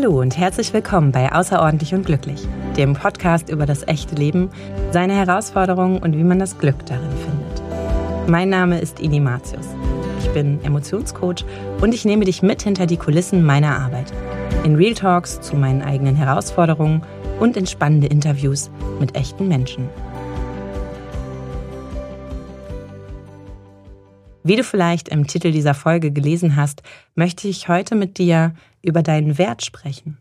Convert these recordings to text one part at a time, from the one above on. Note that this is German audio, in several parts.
Hallo und herzlich willkommen bei Außerordentlich und Glücklich, dem Podcast über das echte Leben, seine Herausforderungen und wie man das Glück darin findet. Mein Name ist Ini Matius. Ich bin Emotionscoach und ich nehme dich mit hinter die Kulissen meiner Arbeit. In Real Talks zu meinen eigenen Herausforderungen und in spannende Interviews mit echten Menschen. Wie du vielleicht im Titel dieser Folge gelesen hast, möchte ich heute mit dir über deinen Wert sprechen.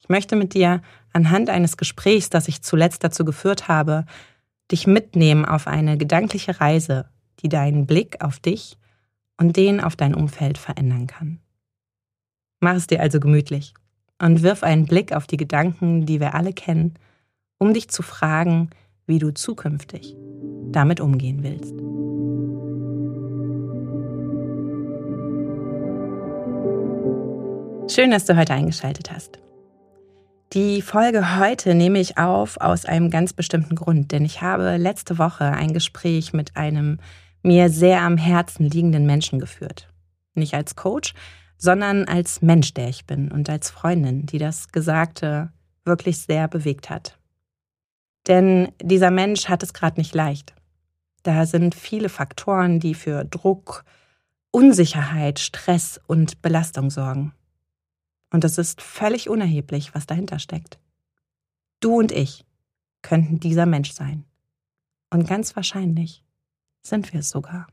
Ich möchte mit dir anhand eines Gesprächs, das ich zuletzt dazu geführt habe, dich mitnehmen auf eine gedankliche Reise, die deinen Blick auf dich und den auf dein Umfeld verändern kann. Mach es dir also gemütlich und wirf einen Blick auf die Gedanken, die wir alle kennen, um dich zu fragen, wie du zukünftig damit umgehen willst. Schön, dass du heute eingeschaltet hast. Die Folge heute nehme ich auf aus einem ganz bestimmten Grund, denn ich habe letzte Woche ein Gespräch mit einem mir sehr am Herzen liegenden Menschen geführt. Nicht als Coach, sondern als Mensch, der ich bin und als Freundin, die das Gesagte wirklich sehr bewegt hat. Denn dieser Mensch hat es gerade nicht leicht. Da sind viele Faktoren, die für Druck, Unsicherheit, Stress und Belastung sorgen. Und es ist völlig unerheblich, was dahinter steckt. Du und ich könnten dieser Mensch sein. Und ganz wahrscheinlich sind wir es sogar.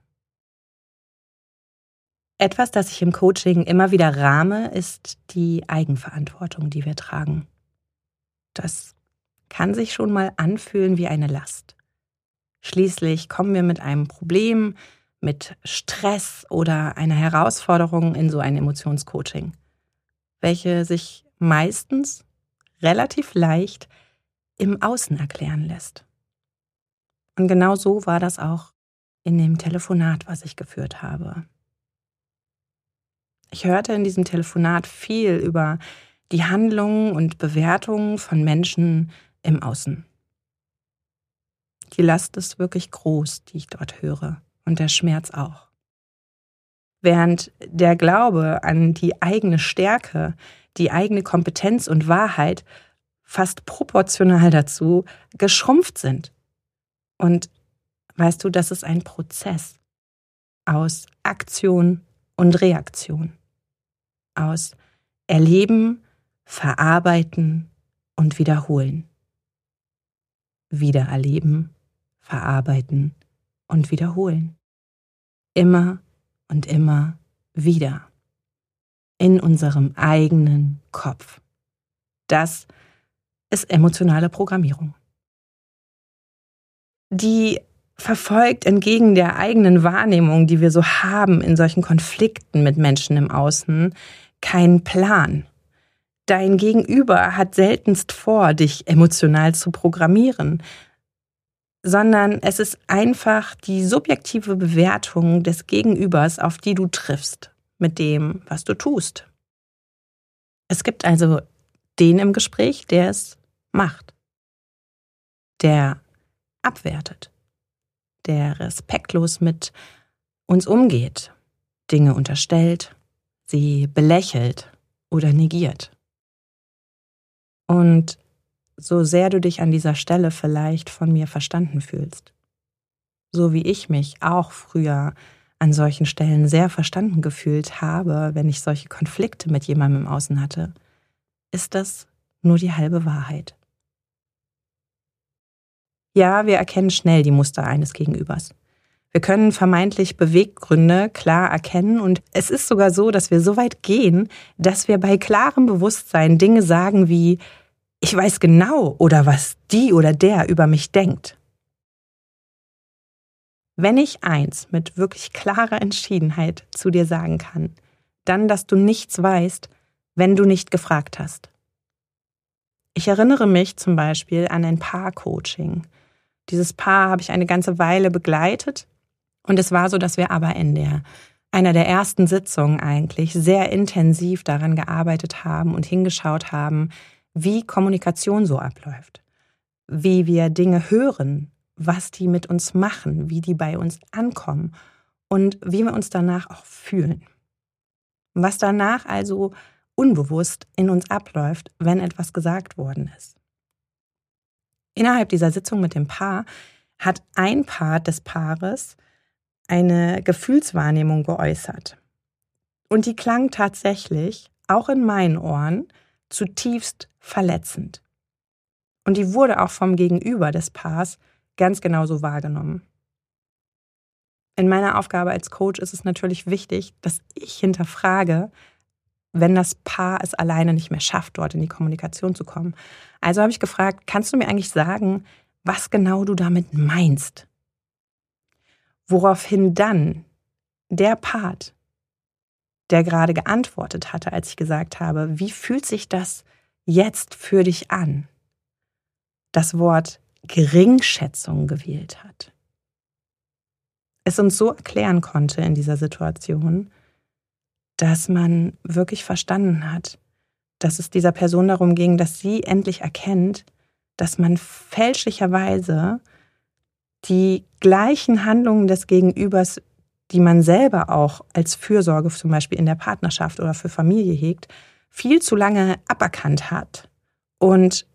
Etwas, das ich im Coaching immer wieder rahme, ist die Eigenverantwortung, die wir tragen. Das kann sich schon mal anfühlen wie eine Last. Schließlich kommen wir mit einem Problem, mit Stress oder einer Herausforderung in so ein Emotionscoaching welche sich meistens relativ leicht im Außen erklären lässt. Und genau so war das auch in dem Telefonat, was ich geführt habe. Ich hörte in diesem Telefonat viel über die Handlungen und Bewertungen von Menschen im Außen. Die Last ist wirklich groß, die ich dort höre, und der Schmerz auch während der Glaube an die eigene Stärke, die eigene Kompetenz und Wahrheit fast proportional dazu geschrumpft sind. Und weißt du, das ist ein Prozess aus Aktion und Reaktion, aus Erleben, Verarbeiten und Wiederholen. Wiedererleben, verarbeiten und wiederholen. Immer und immer wieder in unserem eigenen Kopf. Das ist emotionale Programmierung. Die verfolgt entgegen der eigenen Wahrnehmung, die wir so haben in solchen Konflikten mit Menschen im Außen, keinen Plan. Dein Gegenüber hat seltenst vor, dich emotional zu programmieren, sondern es ist einfach die subjektive Bewertung des Gegenübers, auf die du triffst mit dem, was du tust. Es gibt also den im Gespräch, der es macht, der abwertet, der respektlos mit uns umgeht, Dinge unterstellt, sie belächelt oder negiert. Und so sehr du dich an dieser Stelle vielleicht von mir verstanden fühlst. So wie ich mich auch früher an solchen Stellen sehr verstanden gefühlt habe, wenn ich solche Konflikte mit jemandem im Außen hatte, ist das nur die halbe Wahrheit. Ja, wir erkennen schnell die Muster eines Gegenübers. Wir können vermeintlich Beweggründe klar erkennen und es ist sogar so, dass wir so weit gehen, dass wir bei klarem Bewusstsein Dinge sagen wie, ich weiß genau oder was die oder der über mich denkt. Wenn ich eins mit wirklich klarer Entschiedenheit zu dir sagen kann, dann, dass du nichts weißt, wenn du nicht gefragt hast. Ich erinnere mich zum Beispiel an ein Paar-Coaching. Dieses Paar habe ich eine ganze Weile begleitet und es war so, dass wir aber in der einer der ersten Sitzungen eigentlich sehr intensiv daran gearbeitet haben und hingeschaut haben, wie Kommunikation so abläuft, wie wir Dinge hören, was die mit uns machen, wie die bei uns ankommen und wie wir uns danach auch fühlen. Was danach also unbewusst in uns abläuft, wenn etwas gesagt worden ist. Innerhalb dieser Sitzung mit dem Paar hat ein Part des Paares eine Gefühlswahrnehmung geäußert. Und die klang tatsächlich, auch in meinen Ohren, zutiefst verletzend. Und die wurde auch vom Gegenüber des Paars ganz genauso wahrgenommen. In meiner Aufgabe als Coach ist es natürlich wichtig, dass ich hinterfrage, wenn das Paar es alleine nicht mehr schafft, dort in die Kommunikation zu kommen. Also habe ich gefragt, kannst du mir eigentlich sagen, was genau du damit meinst? Woraufhin dann der Part, der gerade geantwortet hatte, als ich gesagt habe, wie fühlt sich das jetzt für dich an, das Wort Geringschätzung gewählt hat. Es uns so erklären konnte in dieser Situation, dass man wirklich verstanden hat, dass es dieser Person darum ging, dass sie endlich erkennt, dass man fälschlicherweise die gleichen Handlungen des Gegenübers, die man selber auch als Fürsorge zum Beispiel in der Partnerschaft oder für Familie hegt, viel zu lange aberkannt hat und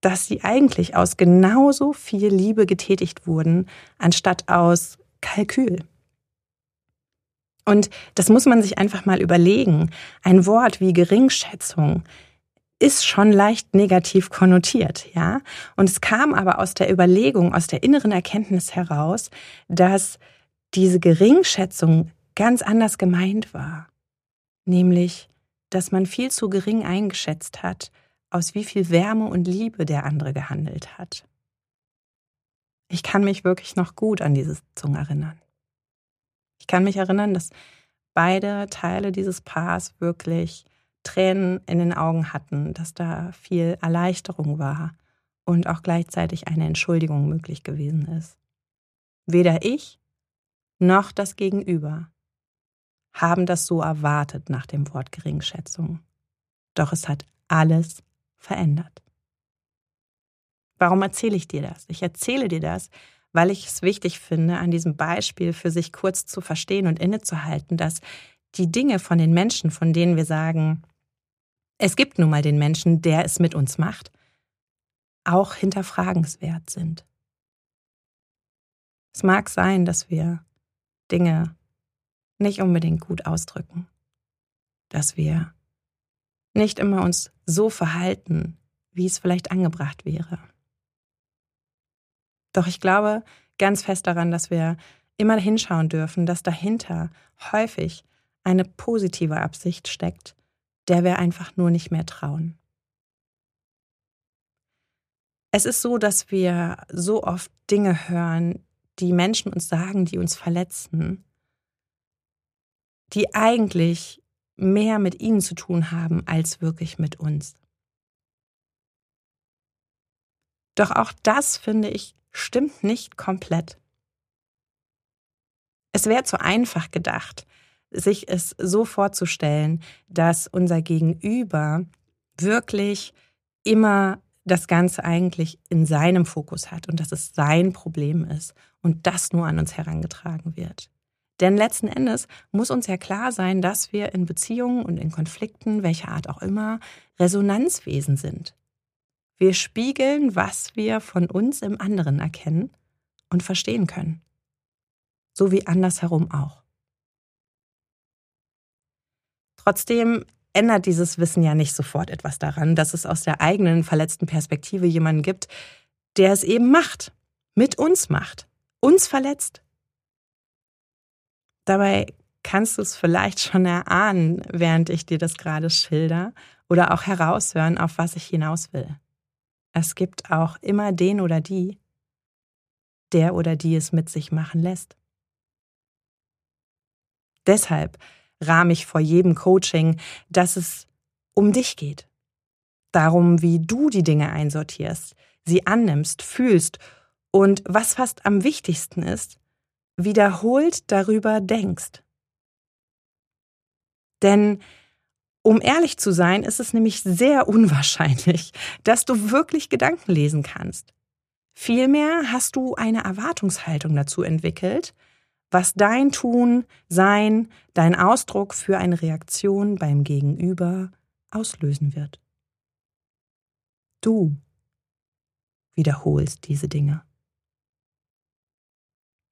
dass sie eigentlich aus genauso viel Liebe getätigt wurden, anstatt aus Kalkül. Und das muss man sich einfach mal überlegen. Ein Wort wie Geringschätzung ist schon leicht negativ konnotiert, ja? Und es kam aber aus der Überlegung, aus der inneren Erkenntnis heraus, dass diese Geringschätzung ganz anders gemeint war. Nämlich, dass man viel zu gering eingeschätzt hat, aus wie viel Wärme und Liebe der andere gehandelt hat. Ich kann mich wirklich noch gut an diese Sitzung erinnern. Ich kann mich erinnern, dass beide Teile dieses Paars wirklich Tränen in den Augen hatten, dass da viel Erleichterung war und auch gleichzeitig eine Entschuldigung möglich gewesen ist. Weder ich noch das Gegenüber haben das so erwartet nach dem Wort Geringschätzung. Doch es hat alles verändert. Warum erzähle ich dir das? Ich erzähle dir das, weil ich es wichtig finde, an diesem Beispiel für sich kurz zu verstehen und innezuhalten, dass die Dinge von den Menschen, von denen wir sagen, es gibt nun mal den Menschen, der es mit uns macht, auch hinterfragenswert sind. Es mag sein, dass wir Dinge nicht unbedingt gut ausdrücken, dass wir nicht immer uns so verhalten, wie es vielleicht angebracht wäre. Doch ich glaube ganz fest daran, dass wir immer hinschauen dürfen, dass dahinter häufig eine positive Absicht steckt, der wir einfach nur nicht mehr trauen. Es ist so, dass wir so oft Dinge hören, die Menschen uns sagen, die uns verletzen, die eigentlich mehr mit ihnen zu tun haben als wirklich mit uns. Doch auch das, finde ich, stimmt nicht komplett. Es wäre zu einfach gedacht, sich es so vorzustellen, dass unser Gegenüber wirklich immer das Ganze eigentlich in seinem Fokus hat und dass es sein Problem ist und das nur an uns herangetragen wird. Denn letzten Endes muss uns ja klar sein, dass wir in Beziehungen und in Konflikten, welcher Art auch immer, Resonanzwesen sind. Wir spiegeln, was wir von uns im anderen erkennen und verstehen können. So wie andersherum auch. Trotzdem ändert dieses Wissen ja nicht sofort etwas daran, dass es aus der eigenen verletzten Perspektive jemanden gibt, der es eben macht, mit uns macht, uns verletzt. Dabei kannst du es vielleicht schon erahnen, während ich dir das gerade schilder, oder auch heraushören, auf was ich hinaus will. Es gibt auch immer den oder die, der oder die es mit sich machen lässt. Deshalb rahme ich vor jedem Coaching, dass es um dich geht. Darum, wie du die Dinge einsortierst, sie annimmst, fühlst und was fast am wichtigsten ist, wiederholt darüber denkst. Denn um ehrlich zu sein, ist es nämlich sehr unwahrscheinlich, dass du wirklich Gedanken lesen kannst. Vielmehr hast du eine Erwartungshaltung dazu entwickelt, was dein Tun, Sein, dein Ausdruck für eine Reaktion beim Gegenüber auslösen wird. Du wiederholst diese Dinge.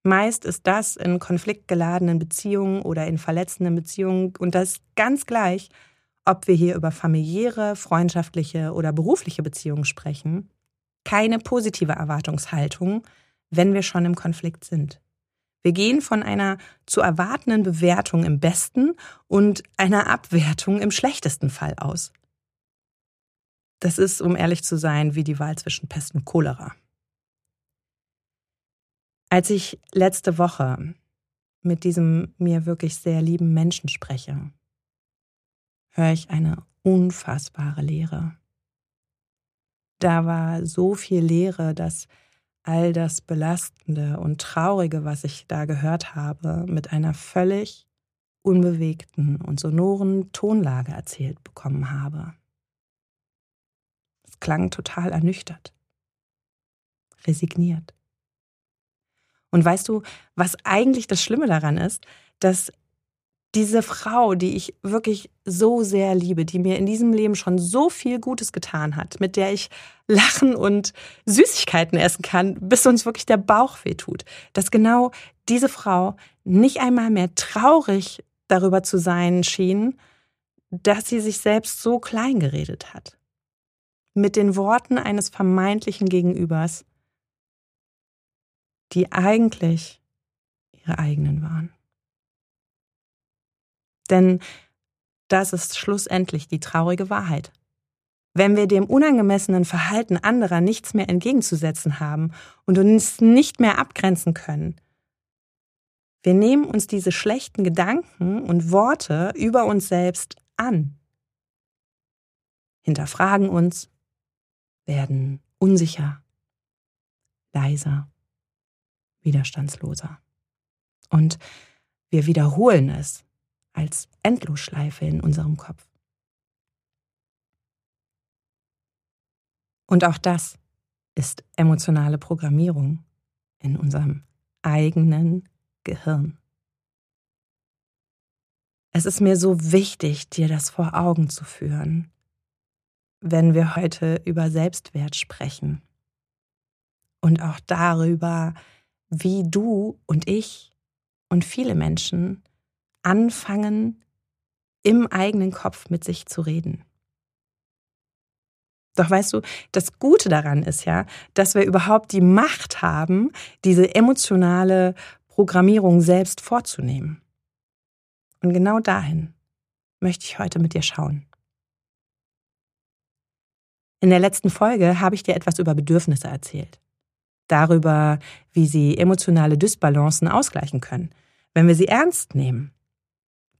Meist ist das in konfliktgeladenen Beziehungen oder in verletzenden Beziehungen und das ganz gleich, ob wir hier über familiäre, freundschaftliche oder berufliche Beziehungen sprechen, keine positive Erwartungshaltung, wenn wir schon im Konflikt sind. Wir gehen von einer zu erwartenden Bewertung im besten und einer Abwertung im schlechtesten Fall aus. Das ist, um ehrlich zu sein, wie die Wahl zwischen Pest und Cholera. Als ich letzte Woche mit diesem mir wirklich sehr lieben Menschen spreche, höre ich eine unfassbare Leere. Da war so viel Leere, dass all das Belastende und Traurige, was ich da gehört habe, mit einer völlig unbewegten und sonoren Tonlage erzählt bekommen habe. Es klang total ernüchtert, resigniert. Und weißt du, was eigentlich das Schlimme daran ist, dass diese Frau, die ich wirklich so sehr liebe, die mir in diesem Leben schon so viel Gutes getan hat, mit der ich lachen und Süßigkeiten essen kann, bis uns wirklich der Bauch weh tut, dass genau diese Frau nicht einmal mehr traurig darüber zu sein schien, dass sie sich selbst so klein geredet hat. Mit den Worten eines vermeintlichen Gegenübers, die eigentlich ihre eigenen waren. Denn das ist schlussendlich die traurige Wahrheit. Wenn wir dem unangemessenen Verhalten anderer nichts mehr entgegenzusetzen haben und uns nicht mehr abgrenzen können, wir nehmen uns diese schlechten Gedanken und Worte über uns selbst an, hinterfragen uns, werden unsicher, leiser, widerstandsloser. Und wir wiederholen es als Endlosschleife in unserem Kopf. Und auch das ist emotionale Programmierung in unserem eigenen Gehirn. Es ist mir so wichtig, dir das vor Augen zu führen, wenn wir heute über Selbstwert sprechen und auch darüber, wie du und ich und viele Menschen anfangen, im eigenen Kopf mit sich zu reden. Doch weißt du, das Gute daran ist ja, dass wir überhaupt die Macht haben, diese emotionale Programmierung selbst vorzunehmen. Und genau dahin möchte ich heute mit dir schauen. In der letzten Folge habe ich dir etwas über Bedürfnisse erzählt. Darüber, wie sie emotionale Dysbalancen ausgleichen können, wenn wir sie ernst nehmen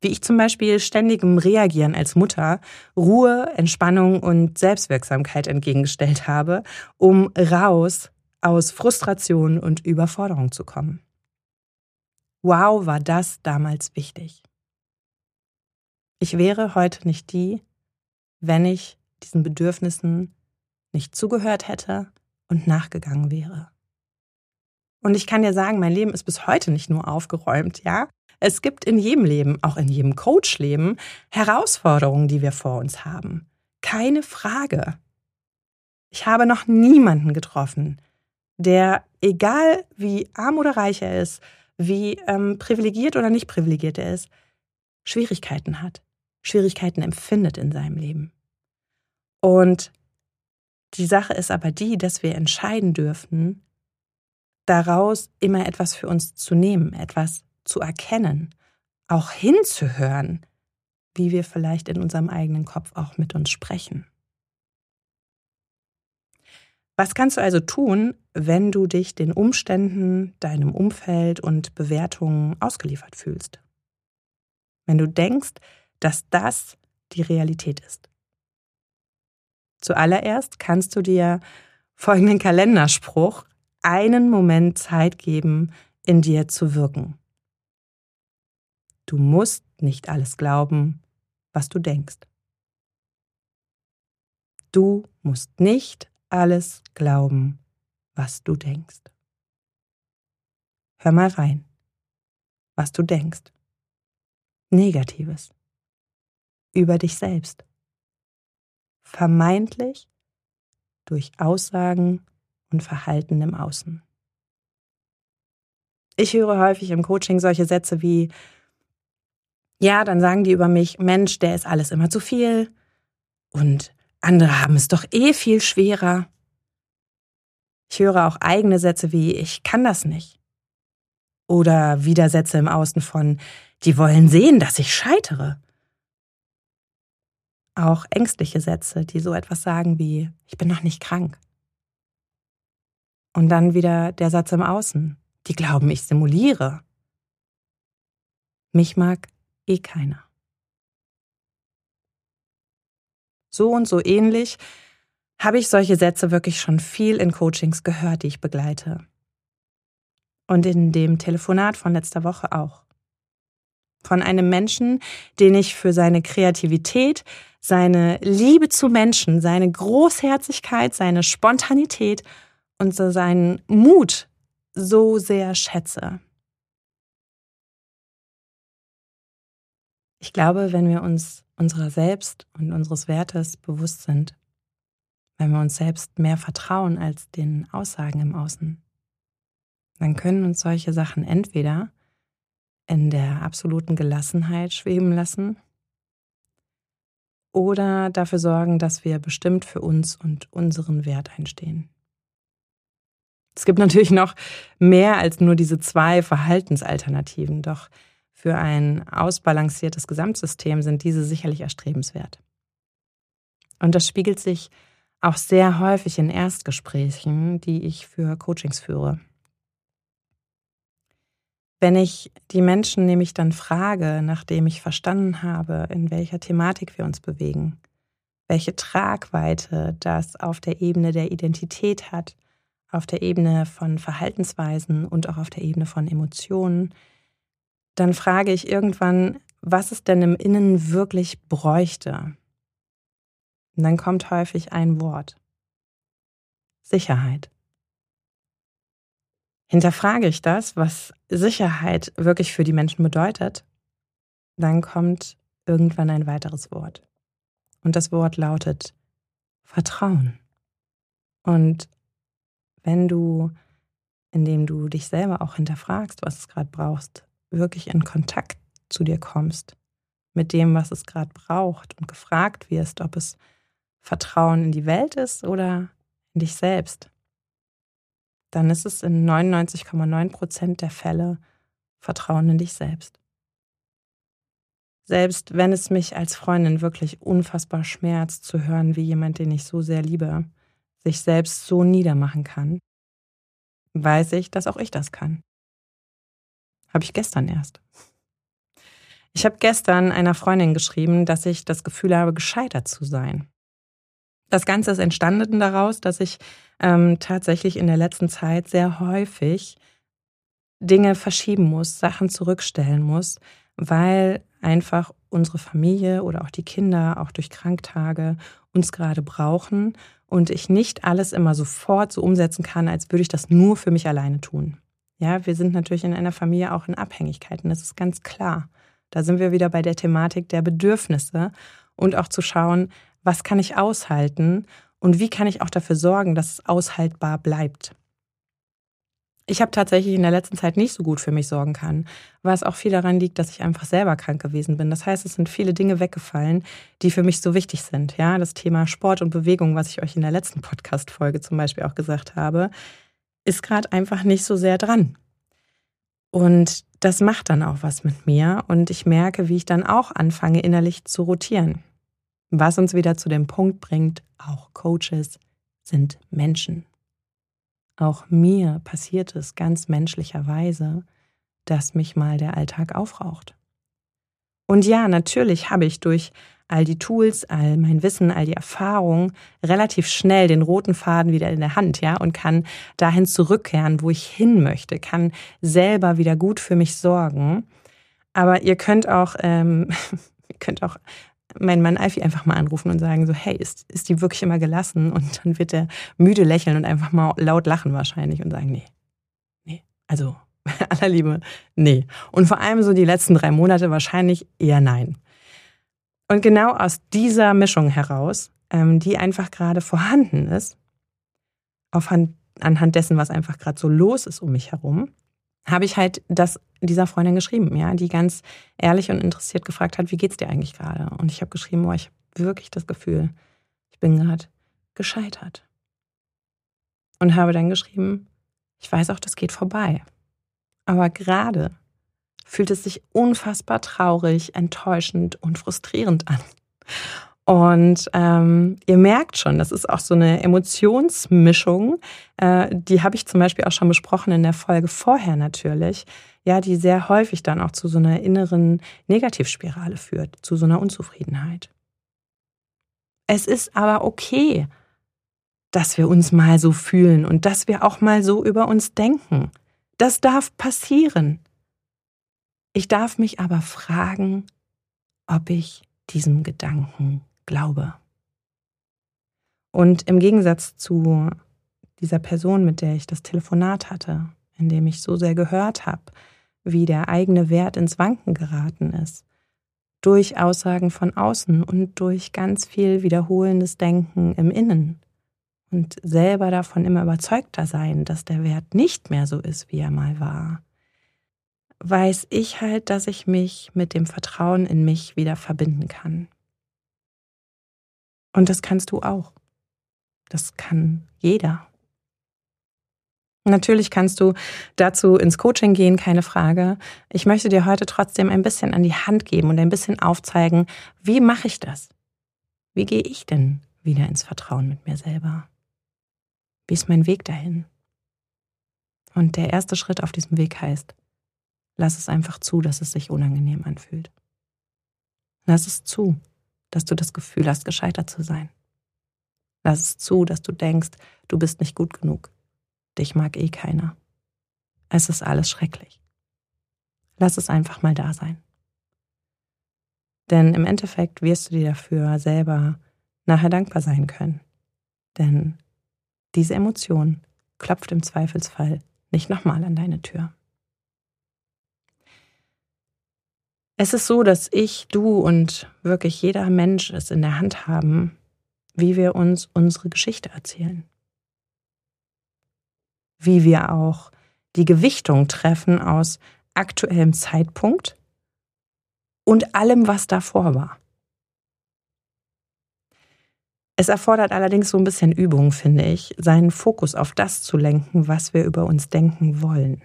wie ich zum Beispiel ständigem Reagieren als Mutter Ruhe, Entspannung und Selbstwirksamkeit entgegengestellt habe, um raus aus Frustration und Überforderung zu kommen. Wow, war das damals wichtig. Ich wäre heute nicht die, wenn ich diesen Bedürfnissen nicht zugehört hätte und nachgegangen wäre. Und ich kann dir sagen, mein Leben ist bis heute nicht nur aufgeräumt, ja? Es gibt in jedem Leben, auch in jedem Coach-Leben, Herausforderungen, die wir vor uns haben. Keine Frage. Ich habe noch niemanden getroffen, der, egal wie arm oder reich er ist, wie ähm, privilegiert oder nicht privilegiert er ist, Schwierigkeiten hat, Schwierigkeiten empfindet in seinem Leben. Und die Sache ist aber die, dass wir entscheiden dürfen, daraus immer etwas für uns zu nehmen, etwas zu erkennen, auch hinzuhören, wie wir vielleicht in unserem eigenen Kopf auch mit uns sprechen. Was kannst du also tun, wenn du dich den Umständen, deinem Umfeld und Bewertungen ausgeliefert fühlst? Wenn du denkst, dass das die Realität ist. Zuallererst kannst du dir folgenden Kalenderspruch einen Moment Zeit geben, in dir zu wirken. Du musst nicht alles glauben, was du denkst. Du musst nicht alles glauben, was du denkst. Hör mal rein, was du denkst. Negatives. Über dich selbst. vermeintlich durch Aussagen und Verhalten im Außen. Ich höre häufig im Coaching solche Sätze wie, ja, dann sagen die über mich, Mensch, der ist alles immer zu viel und andere haben es doch eh viel schwerer. Ich höre auch eigene Sätze wie, ich kann das nicht. Oder Widersätze im Außen von, die wollen sehen, dass ich scheitere. Auch ängstliche Sätze, die so etwas sagen wie, ich bin noch nicht krank. Und dann wieder der Satz im Außen, die glauben, ich simuliere. Mich mag eh keiner. So und so ähnlich habe ich solche Sätze wirklich schon viel in Coachings gehört, die ich begleite. Und in dem Telefonat von letzter Woche auch. Von einem Menschen, den ich für seine Kreativität, seine Liebe zu Menschen, seine Großherzigkeit, seine Spontanität und seinen Mut so sehr schätze. Ich glaube, wenn wir uns unserer selbst und unseres Wertes bewusst sind, wenn wir uns selbst mehr vertrauen als den Aussagen im Außen, dann können uns solche Sachen entweder in der absoluten Gelassenheit schweben lassen oder dafür sorgen, dass wir bestimmt für uns und unseren Wert einstehen. Es gibt natürlich noch mehr als nur diese zwei Verhaltensalternativen, doch für ein ausbalanciertes Gesamtsystem sind diese sicherlich erstrebenswert. Und das spiegelt sich auch sehr häufig in Erstgesprächen, die ich für Coachings führe. Wenn ich die Menschen nämlich dann frage, nachdem ich verstanden habe, in welcher Thematik wir uns bewegen, welche Tragweite das auf der Ebene der Identität hat, auf der Ebene von Verhaltensweisen und auch auf der Ebene von Emotionen, dann frage ich irgendwann, was es denn im Innen wirklich bräuchte. Und dann kommt häufig ein Wort. Sicherheit. Hinterfrage ich das, was Sicherheit wirklich für die Menschen bedeutet, dann kommt irgendwann ein weiteres Wort. Und das Wort lautet Vertrauen. Und wenn du, indem du dich selber auch hinterfragst, was es gerade brauchst, wirklich in Kontakt zu dir kommst, mit dem, was es gerade braucht und gefragt wirst, ob es Vertrauen in die Welt ist oder in dich selbst, dann ist es in 99,9 Prozent der Fälle Vertrauen in dich selbst. Selbst wenn es mich als Freundin wirklich unfassbar schmerzt zu hören, wie jemand, den ich so sehr liebe, sich selbst so niedermachen kann, weiß ich, dass auch ich das kann. Habe ich gestern erst. Ich habe gestern einer Freundin geschrieben, dass ich das Gefühl habe, gescheitert zu sein. Das Ganze ist entstanden daraus, dass ich ähm, tatsächlich in der letzten Zeit sehr häufig Dinge verschieben muss, Sachen zurückstellen muss, weil einfach unsere Familie oder auch die Kinder auch durch Kranktage uns gerade brauchen und ich nicht alles immer sofort so umsetzen kann, als würde ich das nur für mich alleine tun. Ja, wir sind natürlich in einer Familie auch in Abhängigkeiten, das ist ganz klar. Da sind wir wieder bei der Thematik der Bedürfnisse und auch zu schauen, was kann ich aushalten und wie kann ich auch dafür sorgen, dass es aushaltbar bleibt. Ich habe tatsächlich in der letzten Zeit nicht so gut für mich sorgen können, was auch viel daran liegt, dass ich einfach selber krank gewesen bin. Das heißt, es sind viele Dinge weggefallen, die für mich so wichtig sind. Ja, das Thema Sport und Bewegung, was ich euch in der letzten Podcast-Folge zum Beispiel auch gesagt habe, ist gerade einfach nicht so sehr dran. Und das macht dann auch was mit mir und ich merke, wie ich dann auch anfange, innerlich zu rotieren. Was uns wieder zu dem Punkt bringt, auch Coaches sind Menschen. Auch mir passiert es ganz menschlicherweise, dass mich mal der Alltag aufraucht. Und ja, natürlich habe ich durch all die Tools, all mein Wissen, all die Erfahrung relativ schnell den roten Faden wieder in der Hand, ja, und kann dahin zurückkehren, wo ich hin möchte, kann selber wieder gut für mich sorgen. Aber ihr könnt auch, ähm, ihr könnt auch meinen Mann Alfie einfach mal anrufen und sagen so, hey, ist, ist die wirklich immer gelassen? Und dann wird er müde lächeln und einfach mal laut lachen wahrscheinlich und sagen, nee, nee, also aller Liebe, nee. Und vor allem so die letzten drei Monate wahrscheinlich eher nein. Und genau aus dieser Mischung heraus ähm, die einfach gerade vorhanden ist, auf Hand, anhand dessen, was einfach gerade so los ist um mich herum, habe ich halt das dieser Freundin geschrieben, ja, die ganz ehrlich und interessiert gefragt hat, wie geht's dir eigentlich gerade? Und ich habe geschrieben, boah, ich habe wirklich das Gefühl, ich bin gerade gescheitert. Und habe dann geschrieben, ich weiß auch, das geht vorbei. Aber gerade fühlt es sich unfassbar traurig, enttäuschend und frustrierend an. Und ähm, ihr merkt schon, das ist auch so eine Emotionsmischung. Äh, die habe ich zum Beispiel auch schon besprochen in der Folge vorher natürlich. Ja, die sehr häufig dann auch zu so einer inneren Negativspirale führt, zu so einer Unzufriedenheit. Es ist aber okay, dass wir uns mal so fühlen und dass wir auch mal so über uns denken. Das darf passieren. Ich darf mich aber fragen, ob ich diesem Gedanken glaube. Und im Gegensatz zu dieser Person, mit der ich das Telefonat hatte, in dem ich so sehr gehört habe, wie der eigene Wert ins Wanken geraten ist, durch Aussagen von außen und durch ganz viel wiederholendes Denken im Innen und selber davon immer überzeugter sein, dass der Wert nicht mehr so ist, wie er mal war, weiß ich halt, dass ich mich mit dem Vertrauen in mich wieder verbinden kann. Und das kannst du auch. Das kann jeder. Natürlich kannst du dazu ins Coaching gehen, keine Frage. Ich möchte dir heute trotzdem ein bisschen an die Hand geben und ein bisschen aufzeigen, wie mache ich das? Wie gehe ich denn wieder ins Vertrauen mit mir selber? Wie ist mein Weg dahin? Und der erste Schritt auf diesem Weg heißt, lass es einfach zu, dass es sich unangenehm anfühlt. Lass es zu, dass du das Gefühl hast, gescheitert zu sein. Lass es zu, dass du denkst, du bist nicht gut genug. Dich mag eh keiner. Es ist alles schrecklich. Lass es einfach mal da sein. Denn im Endeffekt wirst du dir dafür selber nachher dankbar sein können. Denn diese Emotion klopft im Zweifelsfall nicht nochmal an deine Tür. Es ist so, dass ich, du und wirklich jeder Mensch es in der Hand haben, wie wir uns unsere Geschichte erzählen. Wie wir auch die Gewichtung treffen aus aktuellem Zeitpunkt und allem, was davor war. Es erfordert allerdings so ein bisschen Übung, finde ich, seinen Fokus auf das zu lenken, was wir über uns denken wollen.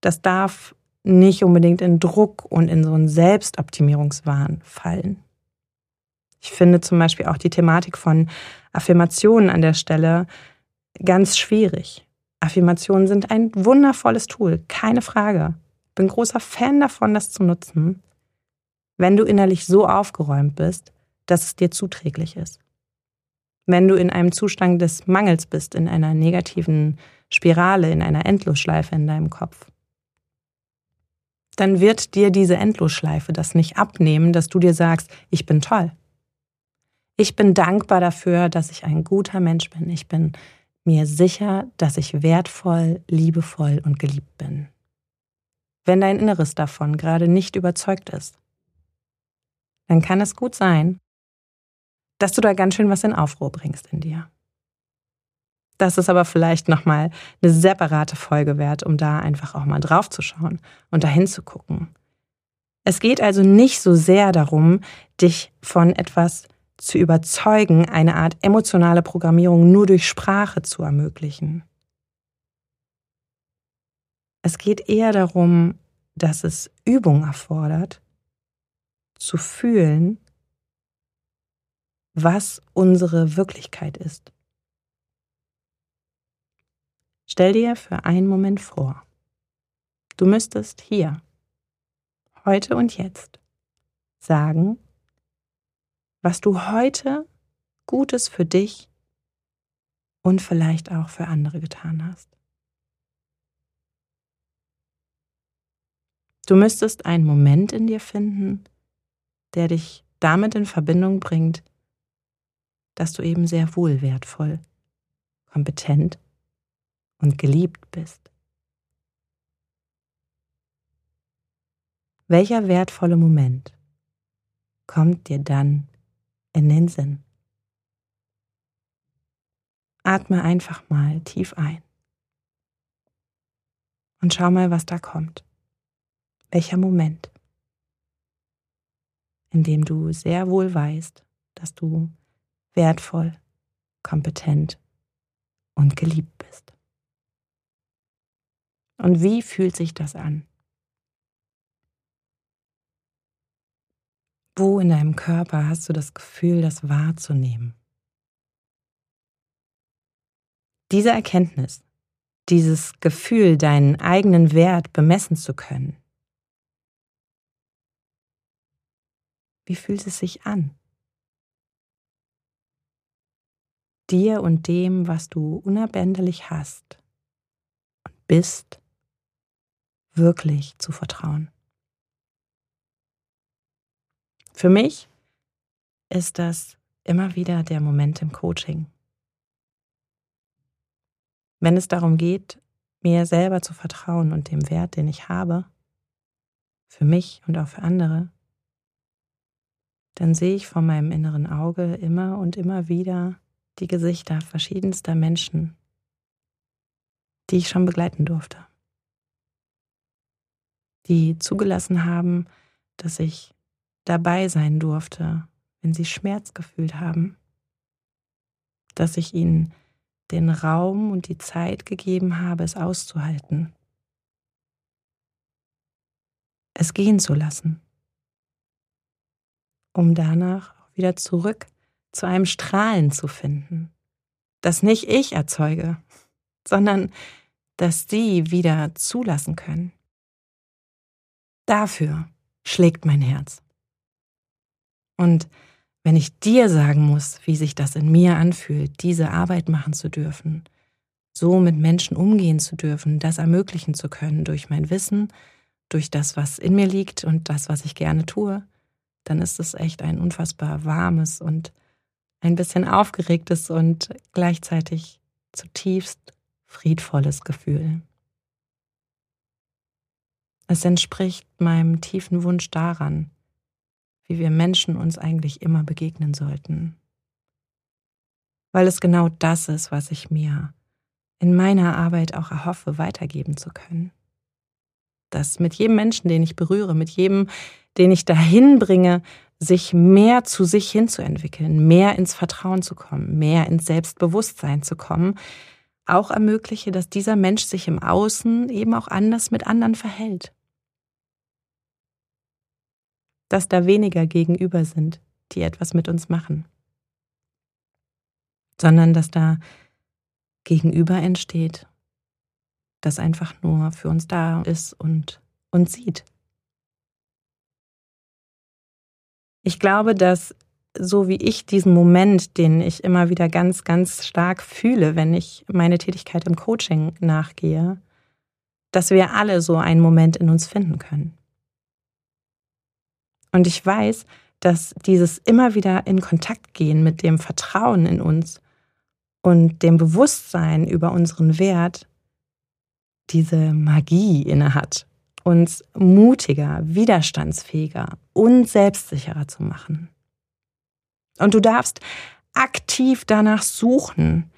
Das darf nicht unbedingt in Druck und in so einen Selbstoptimierungswahn fallen. Ich finde zum Beispiel auch die Thematik von Affirmationen an der Stelle ganz schwierig. Affirmationen sind ein wundervolles Tool, keine Frage. Bin großer Fan davon, das zu nutzen, wenn du innerlich so aufgeräumt bist, dass es dir zuträglich ist. Wenn du in einem Zustand des Mangels bist, in einer negativen Spirale, in einer Endlosschleife in deinem Kopf dann wird dir diese Endlosschleife das nicht abnehmen, dass du dir sagst, ich bin toll. Ich bin dankbar dafür, dass ich ein guter Mensch bin. Ich bin mir sicher, dass ich wertvoll, liebevoll und geliebt bin. Wenn dein Inneres davon gerade nicht überzeugt ist, dann kann es gut sein, dass du da ganz schön was in Aufruhr bringst in dir. Das ist aber vielleicht nochmal eine separate Folge wert, um da einfach auch mal drauf zu schauen und dahin zu gucken. Es geht also nicht so sehr darum, dich von etwas zu überzeugen, eine Art emotionale Programmierung nur durch Sprache zu ermöglichen. Es geht eher darum, dass es Übung erfordert, zu fühlen, was unsere Wirklichkeit ist. Stell dir für einen Moment vor, du müsstest hier, heute und jetzt, sagen, was du heute Gutes für dich und vielleicht auch für andere getan hast. Du müsstest einen Moment in dir finden, der dich damit in Verbindung bringt, dass du eben sehr wohl wertvoll, kompetent und geliebt bist. Welcher wertvolle Moment kommt dir dann in den Sinn. Atme einfach mal tief ein und schau mal, was da kommt. Welcher Moment, in dem du sehr wohl weißt, dass du wertvoll, kompetent und geliebt bist. Und wie fühlt sich das an? Wo in deinem Körper hast du das Gefühl, das wahrzunehmen? Diese Erkenntnis, dieses Gefühl, deinen eigenen Wert bemessen zu können, wie fühlt es sich an? Dir und dem, was du unerbänderlich hast und bist, wirklich zu vertrauen. Für mich ist das immer wieder der Moment im Coaching. Wenn es darum geht, mir selber zu vertrauen und dem Wert, den ich habe, für mich und auch für andere, dann sehe ich vor meinem inneren Auge immer und immer wieder die Gesichter verschiedenster Menschen, die ich schon begleiten durfte, die zugelassen haben, dass ich dabei sein durfte, wenn sie Schmerz gefühlt haben, dass ich ihnen den Raum und die Zeit gegeben habe, es auszuhalten, es gehen zu lassen, um danach wieder zurück zu einem Strahlen zu finden, das nicht ich erzeuge, sondern das sie wieder zulassen können. Dafür schlägt mein Herz. Und wenn ich dir sagen muss, wie sich das in mir anfühlt, diese Arbeit machen zu dürfen, so mit Menschen umgehen zu dürfen, das ermöglichen zu können durch mein Wissen, durch das, was in mir liegt und das, was ich gerne tue, dann ist es echt ein unfassbar warmes und ein bisschen aufgeregtes und gleichzeitig zutiefst friedvolles Gefühl. Es entspricht meinem tiefen Wunsch daran, wie wir Menschen uns eigentlich immer begegnen sollten. Weil es genau das ist, was ich mir in meiner Arbeit auch erhoffe, weitergeben zu können. Dass mit jedem Menschen, den ich berühre, mit jedem, den ich dahin bringe, sich mehr zu sich hinzuentwickeln, mehr ins Vertrauen zu kommen, mehr ins Selbstbewusstsein zu kommen, auch ermögliche, dass dieser Mensch sich im Außen eben auch anders mit anderen verhält dass da weniger gegenüber sind, die etwas mit uns machen, sondern dass da gegenüber entsteht, das einfach nur für uns da ist und uns sieht. Ich glaube, dass so wie ich diesen Moment, den ich immer wieder ganz, ganz stark fühle, wenn ich meine Tätigkeit im Coaching nachgehe, dass wir alle so einen Moment in uns finden können. Und ich weiß, dass dieses immer wieder in Kontakt gehen mit dem Vertrauen in uns und dem Bewusstsein über unseren Wert diese Magie innehat, uns mutiger, widerstandsfähiger und selbstsicherer zu machen. Und du darfst aktiv danach suchen,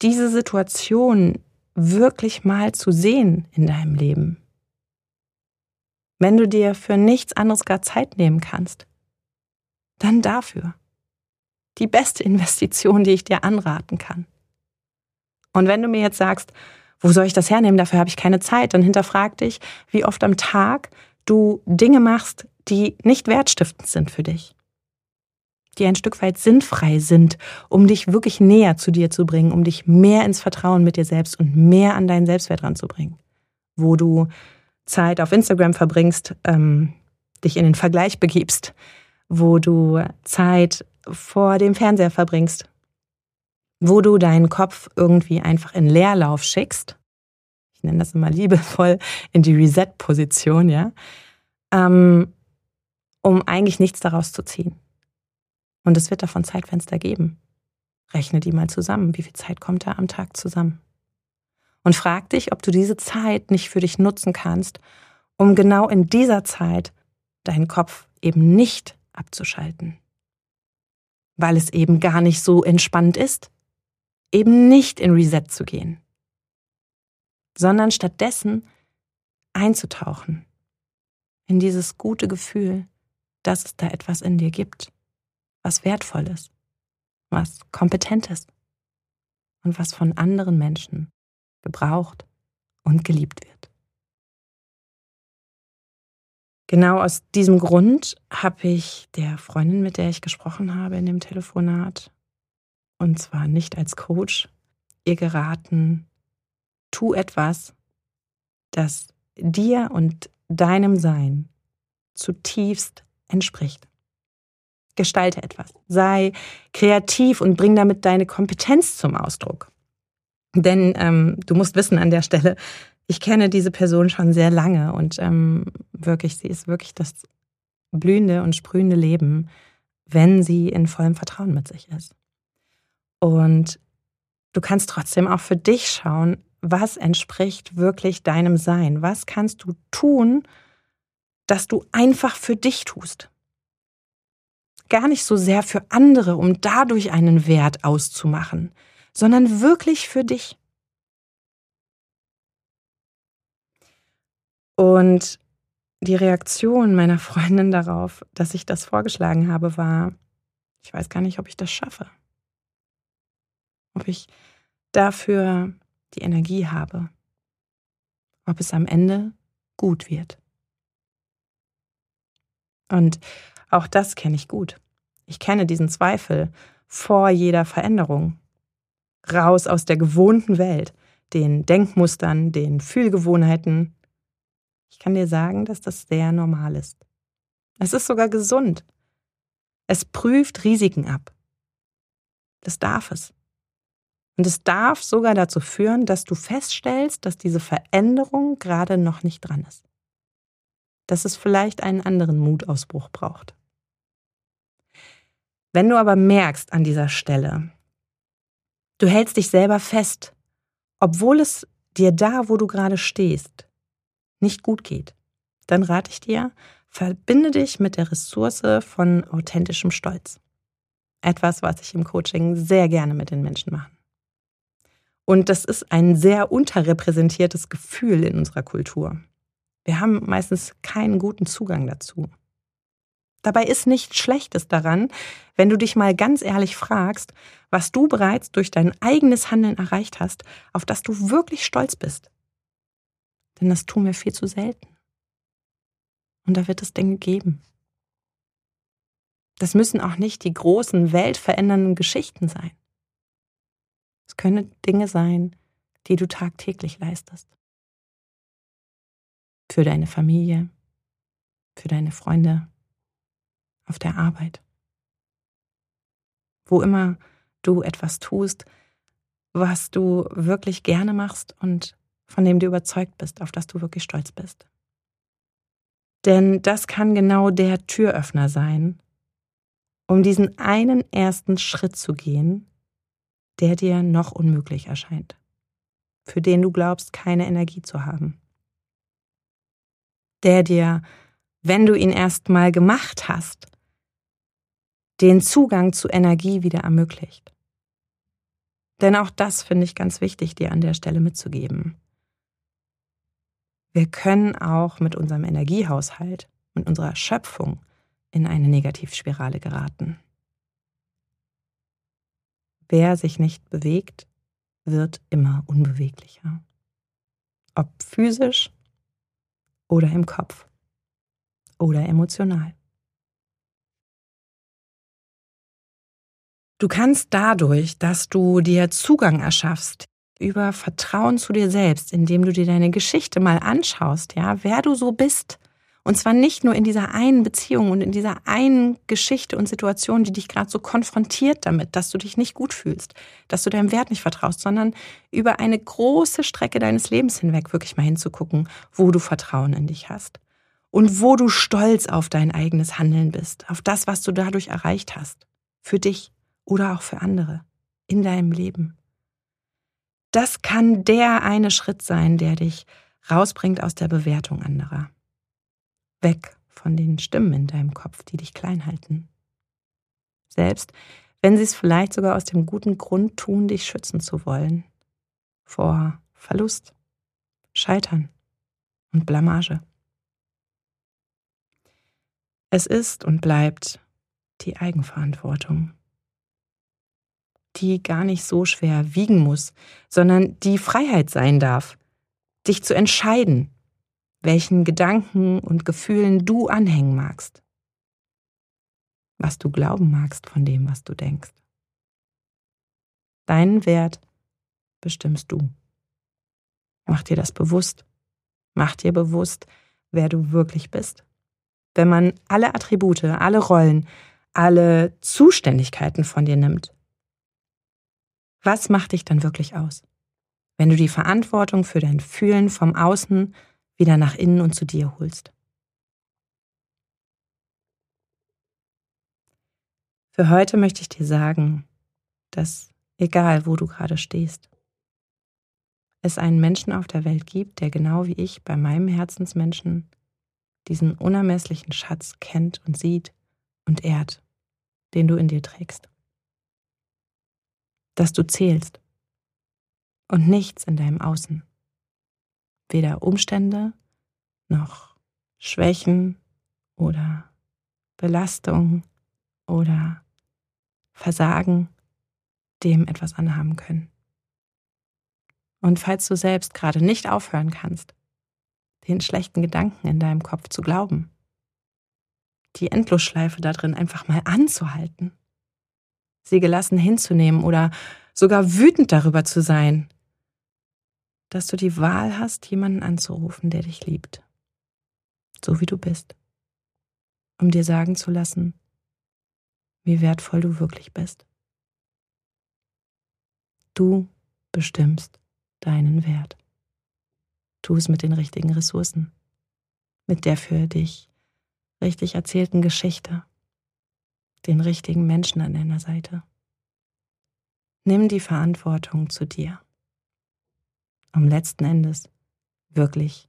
diese Situation wirklich mal zu sehen in deinem Leben wenn du dir für nichts anderes gar Zeit nehmen kannst, dann dafür. Die beste Investition, die ich dir anraten kann. Und wenn du mir jetzt sagst, wo soll ich das hernehmen, dafür habe ich keine Zeit, dann hinterfrag dich, wie oft am Tag du Dinge machst, die nicht wertstiftend sind für dich. Die ein Stück weit sinnfrei sind, um dich wirklich näher zu dir zu bringen, um dich mehr ins Vertrauen mit dir selbst und mehr an deinen Selbstwert ranzubringen. Wo du Zeit auf Instagram verbringst, ähm, dich in den Vergleich begibst, wo du Zeit vor dem Fernseher verbringst, wo du deinen Kopf irgendwie einfach in Leerlauf schickst. Ich nenne das immer liebevoll in die Reset-Position, ja, ähm, um eigentlich nichts daraus zu ziehen. Und es wird davon Zeitfenster geben. Rechne die mal zusammen. Wie viel Zeit kommt da am Tag zusammen? Und frag dich, ob du diese Zeit nicht für dich nutzen kannst, um genau in dieser Zeit deinen Kopf eben nicht abzuschalten. weil es eben gar nicht so entspannt ist, eben nicht in Reset zu gehen, sondern stattdessen einzutauchen in dieses gute Gefühl, dass es da etwas in dir gibt, was wertvolles, was kompetentes und was von anderen Menschen gebraucht und geliebt wird. Genau aus diesem Grund habe ich der Freundin, mit der ich gesprochen habe in dem Telefonat, und zwar nicht als Coach, ihr geraten, tu etwas, das dir und deinem Sein zutiefst entspricht. Gestalte etwas, sei kreativ und bring damit deine Kompetenz zum Ausdruck. Denn ähm, du musst wissen an der Stelle, ich kenne diese Person schon sehr lange und ähm, wirklich, sie ist wirklich das blühende und sprühende Leben, wenn sie in vollem Vertrauen mit sich ist. Und du kannst trotzdem auch für dich schauen, was entspricht wirklich deinem Sein? Was kannst du tun, dass du einfach für dich tust? Gar nicht so sehr für andere, um dadurch einen Wert auszumachen, sondern wirklich für dich. Und die Reaktion meiner Freundin darauf, dass ich das vorgeschlagen habe, war, ich weiß gar nicht, ob ich das schaffe. Ob ich dafür die Energie habe. Ob es am Ende gut wird. Und auch das kenne ich gut. Ich kenne diesen Zweifel vor jeder Veränderung. Raus aus der gewohnten Welt, den Denkmustern, den Fühlgewohnheiten, ich kann dir sagen, dass das sehr normal ist. Es ist sogar gesund. Es prüft Risiken ab. Das darf es. Und es darf sogar dazu führen, dass du feststellst, dass diese Veränderung gerade noch nicht dran ist. Dass es vielleicht einen anderen Mutausbruch braucht. Wenn du aber merkst an dieser Stelle, du hältst dich selber fest, obwohl es dir da, wo du gerade stehst, nicht gut geht, dann rate ich dir, verbinde dich mit der Ressource von authentischem Stolz. Etwas, was ich im Coaching sehr gerne mit den Menschen mache. Und das ist ein sehr unterrepräsentiertes Gefühl in unserer Kultur. Wir haben meistens keinen guten Zugang dazu. Dabei ist nichts Schlechtes daran, wenn du dich mal ganz ehrlich fragst, was du bereits durch dein eigenes Handeln erreicht hast, auf das du wirklich stolz bist. Denn das tun wir viel zu selten. Und da wird es Dinge geben. Das müssen auch nicht die großen, weltverändernden Geschichten sein. Es können Dinge sein, die du tagtäglich leistest. Für deine Familie, für deine Freunde, auf der Arbeit. Wo immer du etwas tust, was du wirklich gerne machst und von dem du überzeugt bist, auf das du wirklich stolz bist. Denn das kann genau der Türöffner sein, um diesen einen ersten Schritt zu gehen, der dir noch unmöglich erscheint, für den du glaubst, keine Energie zu haben. Der dir, wenn du ihn erst mal gemacht hast, den Zugang zu Energie wieder ermöglicht. Denn auch das finde ich ganz wichtig, dir an der Stelle mitzugeben. Wir können auch mit unserem Energiehaushalt und unserer Schöpfung in eine Negativspirale geraten. Wer sich nicht bewegt, wird immer unbeweglicher. Ob physisch oder im Kopf oder emotional. Du kannst dadurch, dass du dir Zugang erschaffst über Vertrauen zu dir selbst, indem du dir deine Geschichte mal anschaust, ja, wer du so bist. Und zwar nicht nur in dieser einen Beziehung und in dieser einen Geschichte und Situation, die dich gerade so konfrontiert damit, dass du dich nicht gut fühlst, dass du deinem Wert nicht vertraust, sondern über eine große Strecke deines Lebens hinweg wirklich mal hinzugucken, wo du Vertrauen in dich hast und wo du stolz auf dein eigenes Handeln bist, auf das, was du dadurch erreicht hast, für dich oder auch für andere in deinem Leben. Das kann der eine Schritt sein, der dich rausbringt aus der Bewertung anderer. Weg von den Stimmen in deinem Kopf, die dich klein halten. Selbst wenn sie es vielleicht sogar aus dem guten Grund tun, dich schützen zu wollen. Vor Verlust, Scheitern und Blamage. Es ist und bleibt die Eigenverantwortung, die gar nicht so schwer wiegen muss, sondern die Freiheit sein darf, dich zu entscheiden, welchen Gedanken und Gefühlen du anhängen magst, was du glauben magst von dem, was du denkst. Deinen Wert bestimmst du. Mach dir das bewusst. Mach dir bewusst, wer du wirklich bist. Wenn man alle Attribute, alle Rollen, alle Zuständigkeiten von dir nimmt, was macht dich dann wirklich aus? Wenn du die Verantwortung für dein Fühlen vom Außen wieder nach innen und zu dir holst. Für heute möchte ich dir sagen, dass egal wo du gerade stehst, es einen Menschen auf der Welt gibt, der genau wie ich bei meinem Herzensmenschen diesen unermesslichen Schatz kennt und sieht und ehrt, den du in dir trägst. Dass du zählst und nichts in deinem Außen, weder Umstände noch Schwächen oder Belastung oder Versagen dem etwas anhaben können. Und falls du selbst gerade nicht aufhören kannst, den schlechten Gedanken in deinem Kopf zu glauben, die Endlosschleife da drin einfach mal anzuhalten, sie gelassen hinzunehmen oder sogar wütend darüber zu sein, dass du die Wahl hast, jemanden anzurufen, der dich liebt, so wie du bist, um dir sagen zu lassen, wie wertvoll du wirklich bist. Du bestimmst deinen Wert. Tu es mit den richtigen Ressourcen, mit der für dich richtig erzählten Geschichte, den richtigen Menschen an deiner Seite. Nimm die Verantwortung zu dir, um letzten Endes wirklich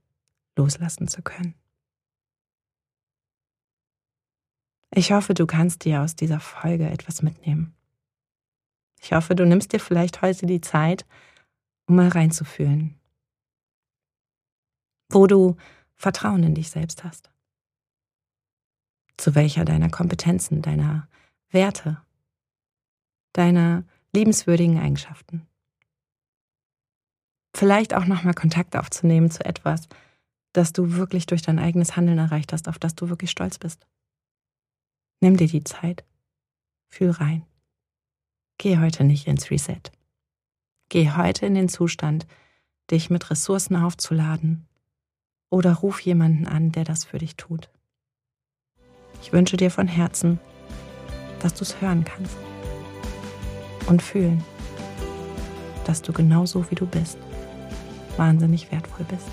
loslassen zu können. Ich hoffe, du kannst dir aus dieser Folge etwas mitnehmen. Ich hoffe, du nimmst dir vielleicht heute die Zeit, um mal reinzufühlen, wo du Vertrauen in dich selbst hast. Zu welcher deiner Kompetenzen, deiner Werte, deiner liebenswürdigen Eigenschaften. Vielleicht auch nochmal Kontakt aufzunehmen zu etwas, das du wirklich durch dein eigenes Handeln erreicht hast, auf das du wirklich stolz bist. Nimm dir die Zeit. Fühl rein. Geh heute nicht ins Reset. Geh heute in den Zustand, dich mit Ressourcen aufzuladen oder ruf jemanden an, der das für dich tut. Ich wünsche dir von Herzen, dass du es hören kannst und fühlen, dass du genauso wie du bist wahnsinnig wertvoll bist.